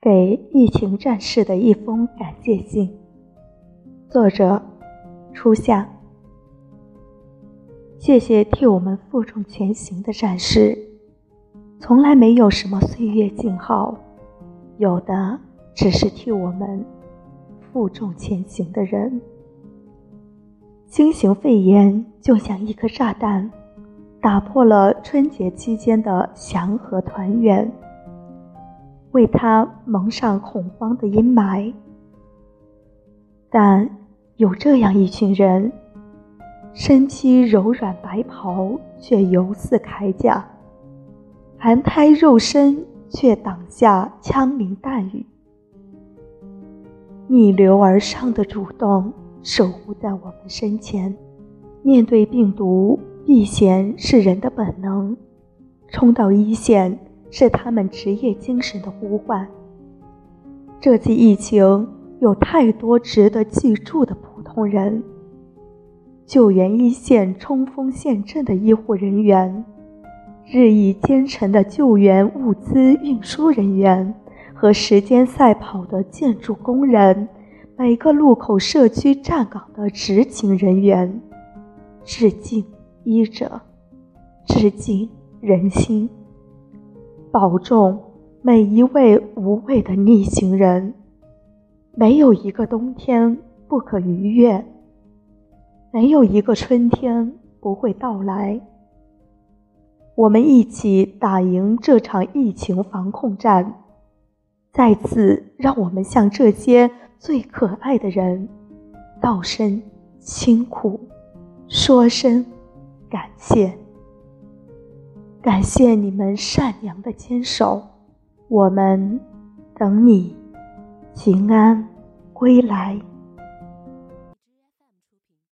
给疫情战士的一封感谢信。作者：初夏。谢谢替我们负重前行的战士。从来没有什么岁月静好，有的只是替我们负重前行的人。新型肺炎就像一颗炸弹，打破了春节期间的祥和团圆。为他蒙上恐慌的阴霾，但有这样一群人，身披柔软白袍，却犹似铠甲；含胎肉身，却挡下枪林弹雨。逆流而上的主动守护在我们身前。面对病毒，避险是人的本能，冲到一线。是他们职业精神的呼唤。这次疫情有太多值得记住的普通人：救援一线冲锋陷阵的医护人员，日益兼程的救援物资运输人员，和时间赛跑的建筑工人，每个路口社区站岗的执勤人员。致敬医者，致敬人心。保重每一位无畏的逆行人。没有一个冬天不可逾越，没有一个春天不会到来。我们一起打赢这场疫情防控战。再次，让我们向这些最可爱的人道声辛苦，说声感谢。感谢你们善良的坚守，我们等你平安归来。